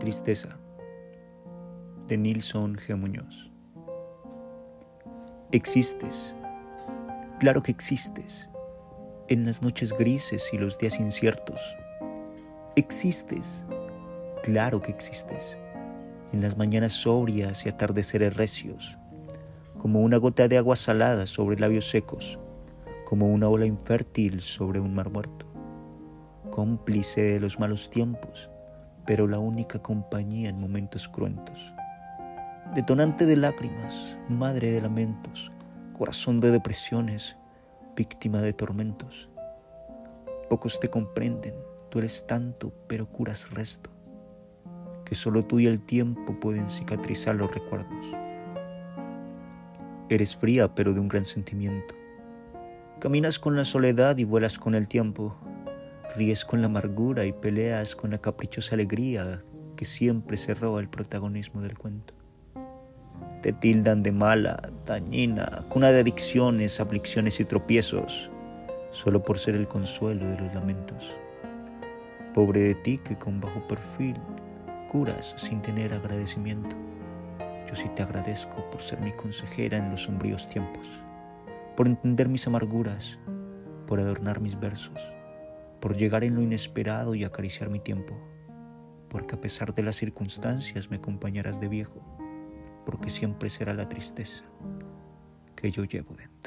tristeza de Nilson G. Muñoz. Existes, claro que existes, en las noches grises y los días inciertos. Existes, claro que existes, en las mañanas sobrias y atardeceres recios, como una gota de agua salada sobre labios secos, como una ola infértil sobre un mar muerto, cómplice de los malos tiempos pero la única compañía en momentos cruentos. Detonante de lágrimas, madre de lamentos, corazón de depresiones, víctima de tormentos. Pocos te comprenden, tú eres tanto, pero curas resto, que solo tú y el tiempo pueden cicatrizar los recuerdos. Eres fría, pero de un gran sentimiento. Caminas con la soledad y vuelas con el tiempo, Ríes con la amargura y peleas con la caprichosa alegría que siempre se roba el protagonismo del cuento. Te tildan de mala, dañina, cuna de adicciones, aflicciones y tropiezos, solo por ser el consuelo de los lamentos. Pobre de ti que con bajo perfil curas sin tener agradecimiento. Yo sí te agradezco por ser mi consejera en los sombríos tiempos, por entender mis amarguras, por adornar mis versos por llegar en lo inesperado y acariciar mi tiempo, porque a pesar de las circunstancias me acompañarás de viejo, porque siempre será la tristeza que yo llevo dentro.